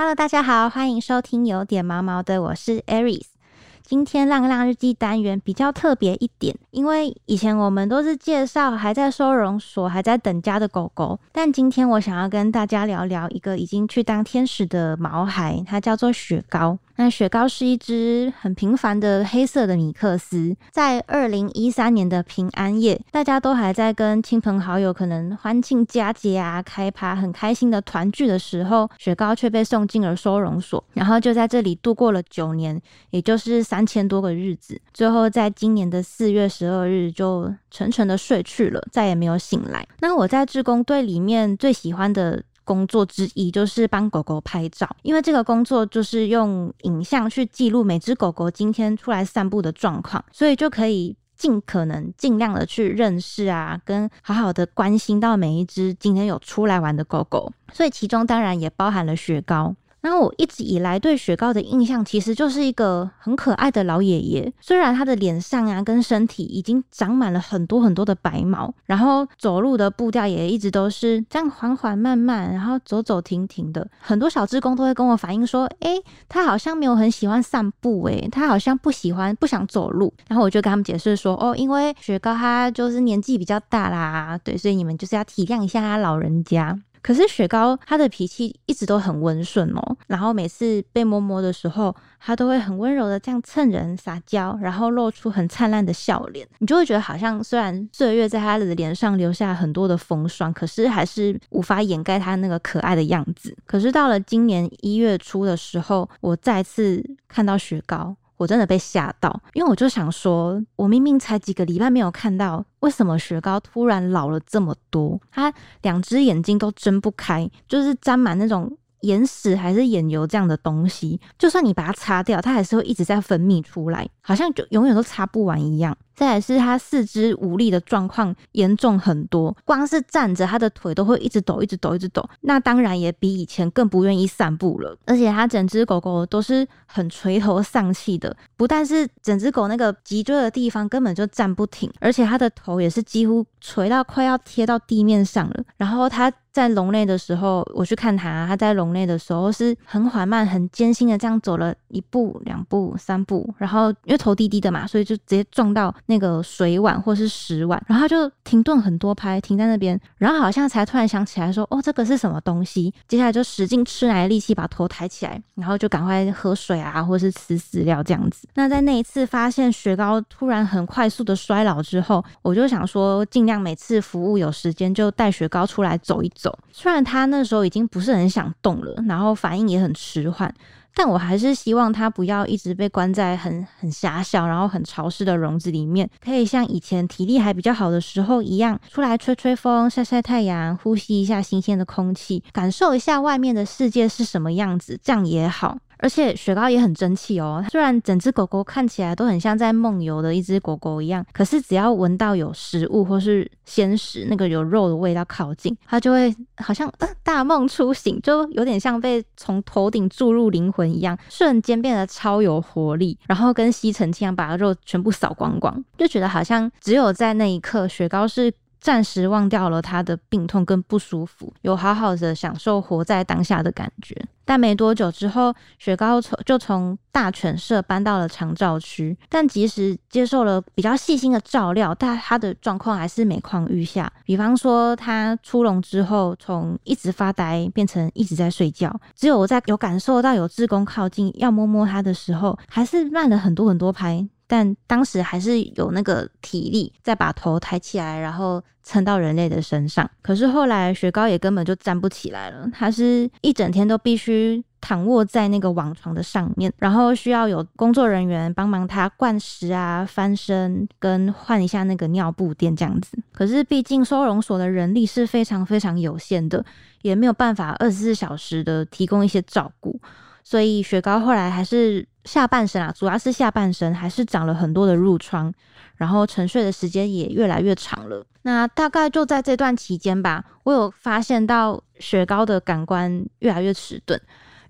Hello，大家好，欢迎收听有点毛毛的，我是 Aries。今天浪浪日记单元比较特别一点，因为以前我们都是介绍还在收容所、还在等家的狗狗，但今天我想要跟大家聊聊一个已经去当天使的毛孩，它叫做雪糕。那雪糕是一只很平凡的黑色的米克斯，在二零一三年的平安夜，大家都还在跟亲朋好友可能欢庆佳节啊、开趴很开心的团聚的时候，雪糕却被送进了收容所，然后就在这里度过了九年，也就是三千多个日子，最后在今年的四月十二日就沉沉的睡去了，再也没有醒来。那我在志工队里面最喜欢的。工作之一就是帮狗狗拍照，因为这个工作就是用影像去记录每只狗狗今天出来散步的状况，所以就可以尽可能尽量的去认识啊，跟好好的关心到每一只今天有出来玩的狗狗，所以其中当然也包含了雪糕。然后我一直以来对雪糕的印象，其实就是一个很可爱的老爷爷。虽然他的脸上啊跟身体已经长满了很多很多的白毛，然后走路的步调也一直都是这样缓缓慢慢，然后走走停停的。很多小职工都会跟我反映说：“哎，他好像没有很喜欢散步，哎，他好像不喜欢不想走路。”然后我就跟他们解释说：“哦，因为雪糕他就是年纪比较大啦，对，所以你们就是要体谅一下他老人家。”可是雪糕它的脾气一直都很温顺哦，然后每次被摸摸的时候，它都会很温柔的这样蹭人撒娇，然后露出很灿烂的笑脸，你就会觉得好像虽然岁月在它的脸上留下很多的风霜，可是还是无法掩盖它那个可爱的样子。可是到了今年一月初的时候，我再次看到雪糕。我真的被吓到，因为我就想说，我明明才几个礼拜没有看到，为什么雪糕突然老了这么多？它两只眼睛都睁不开，就是沾满那种眼屎还是眼油这样的东西，就算你把它擦掉，它还是会一直在分泌出来，好像就永远都擦不完一样。再来是他四肢无力的状况严重很多，光是站着，他的腿都会一直抖，一直抖，一直抖。那当然也比以前更不愿意散步了。而且他整只狗狗都是很垂头丧气的，不但是整只狗那个脊椎的地方根本就站不挺，而且它的头也是几乎垂到快要贴到地面上了。然后它在笼内的时候，我去看它，它在笼内的时候是很缓慢、很艰辛的这样走了一步、两步、三步，然后因为头低低的嘛，所以就直接撞到。那个水碗或是石碗，然后他就停顿很多拍，停在那边，然后好像才突然想起来说：“哦，这个是什么东西？”接下来就使劲吃奶的力气把头抬起来，然后就赶快喝水啊，或是吃饲料这样子。那在那一次发现雪糕突然很快速的衰老之后，我就想说，尽量每次服务有时间就带雪糕出来走一走。虽然他那时候已经不是很想动了，然后反应也很迟缓。但我还是希望他不要一直被关在很很狭小，然后很潮湿的笼子里面，可以像以前体力还比较好的时候一样，出来吹吹风、晒晒太阳，呼吸一下新鲜的空气，感受一下外面的世界是什么样子，这样也好。而且雪糕也很争气哦，虽然整只狗狗看起来都很像在梦游的一只狗狗一样，可是只要闻到有食物或是鲜食，那个有肉的味道靠近，它就会好像大梦初醒，就有点像被从头顶注入灵魂一样，瞬间变得超有活力，然后跟吸尘器一样把肉全部扫光光，就觉得好像只有在那一刻，雪糕是。暂时忘掉了他的病痛跟不舒服，有好好的享受活在当下的感觉。但没多久之后，雪糕从就从大犬舍搬到了长照区。但即使接受了比较细心的照料，但他的状况还是每况愈下。比方说，他出笼之后，从一直发呆变成一直在睡觉。只有我在有感受到有志工靠近要摸摸他的时候，还是慢了很多很多拍。但当时还是有那个体力，再把头抬起来，然后撑到人类的身上。可是后来雪糕也根本就站不起来了，它是一整天都必须躺卧在那个网床的上面，然后需要有工作人员帮忙它灌食啊、翻身跟换一下那个尿布垫这样子。可是毕竟收容所的人力是非常非常有限的，也没有办法二十四小时的提供一些照顾。所以雪糕后来还是下半身啊，主要是下半身还是长了很多的褥疮，然后沉睡的时间也越来越长了。那大概就在这段期间吧，我有发现到雪糕的感官越来越迟钝，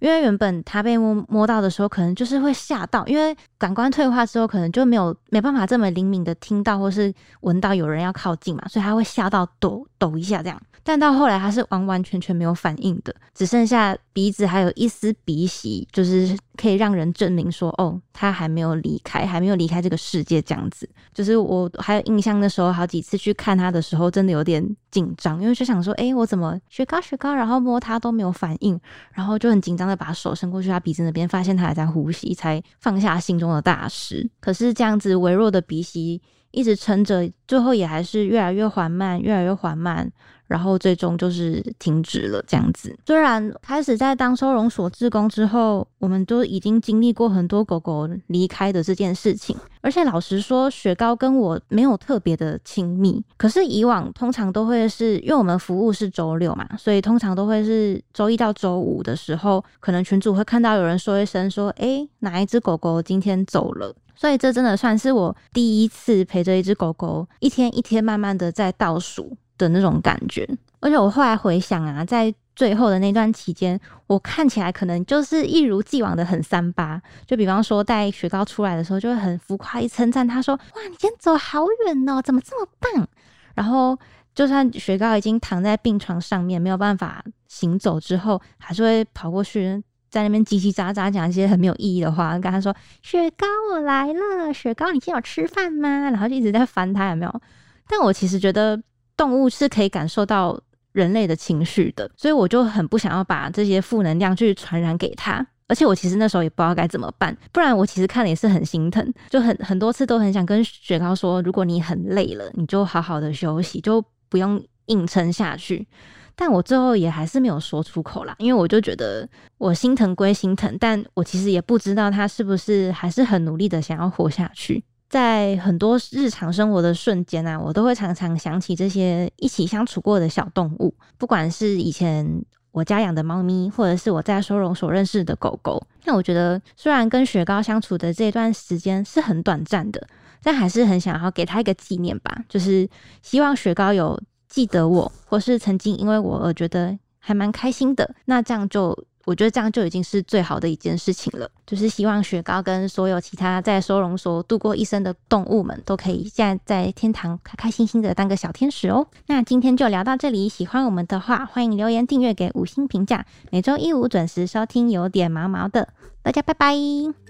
因为原本它被摸摸到的时候，可能就是会吓到，因为感官退化之后，可能就没有没办法这么灵敏的听到或是闻到有人要靠近嘛，所以它会吓到抖抖一下这样。但到后来，它是完完全全没有反应的，只剩下鼻子还有一丝鼻息，就是可以让人证明说，哦，他还没有离开，还没有离开这个世界这样子。就是我还有印象的时候，好几次去看他的时候，真的有点紧张，因为就想说，哎，我怎么雪糕雪糕，然后摸他都没有反应，然后就很紧张的把手伸过去他鼻子那边，发现他还在呼吸，才放下心中的大石。可是这样子微弱的鼻息一直撑着，最后也还是越来越缓慢，越来越缓慢。然后最终就是停止了这样子。虽然开始在当收容所志工之后，我们都已经经历过很多狗狗离开的这件事情，而且老实说，雪糕跟我没有特别的亲密。可是以往通常都会是因为我们服务是周六嘛，所以通常都会是周一到周五的时候，可能群主会看到有人说一声说：“哎，哪一只狗狗今天走了？”所以这真的算是我第一次陪着一只狗狗，一天一天慢慢的在倒数。的那种感觉，而且我后来回想啊，在最后的那段期间，我看起来可能就是一如既往的很三八。就比方说带雪糕出来的时候，就会很浮夸一称赞他说：“哇，你今天走好远哦，怎么这么棒？”然后就算雪糕已经躺在病床上面没有办法行走之后，还是会跑过去在那边叽叽喳喳讲一些很没有意义的话，跟他说：“雪糕，我来了，雪糕，你今天有吃饭吗？”然后就一直在烦他有没有？但我其实觉得。动物是可以感受到人类的情绪的，所以我就很不想要把这些负能量去传染给他。而且我其实那时候也不知道该怎么办，不然我其实看了也是很心疼，就很很多次都很想跟雪糕说，如果你很累了，你就好好的休息，就不用硬撑下去。但我最后也还是没有说出口啦，因为我就觉得我心疼归心疼，但我其实也不知道他是不是还是很努力的想要活下去。在很多日常生活的瞬间啊，我都会常常想起这些一起相处过的小动物，不管是以前我家养的猫咪，或者是我在收容所认识的狗狗。那我觉得，虽然跟雪糕相处的这段时间是很短暂的，但还是很想要给他一个纪念吧，就是希望雪糕有记得我，或是曾经因为我而觉得还蛮开心的。那这样就。我觉得这样就已经是最好的一件事情了，就是希望雪糕跟所有其他在收容所度过一生的动物们，都可以现在在天堂开开心心的当个小天使哦。那今天就聊到这里，喜欢我们的话，欢迎留言订阅给五星评价，每周一五准时收听，有点毛毛的，大家拜拜。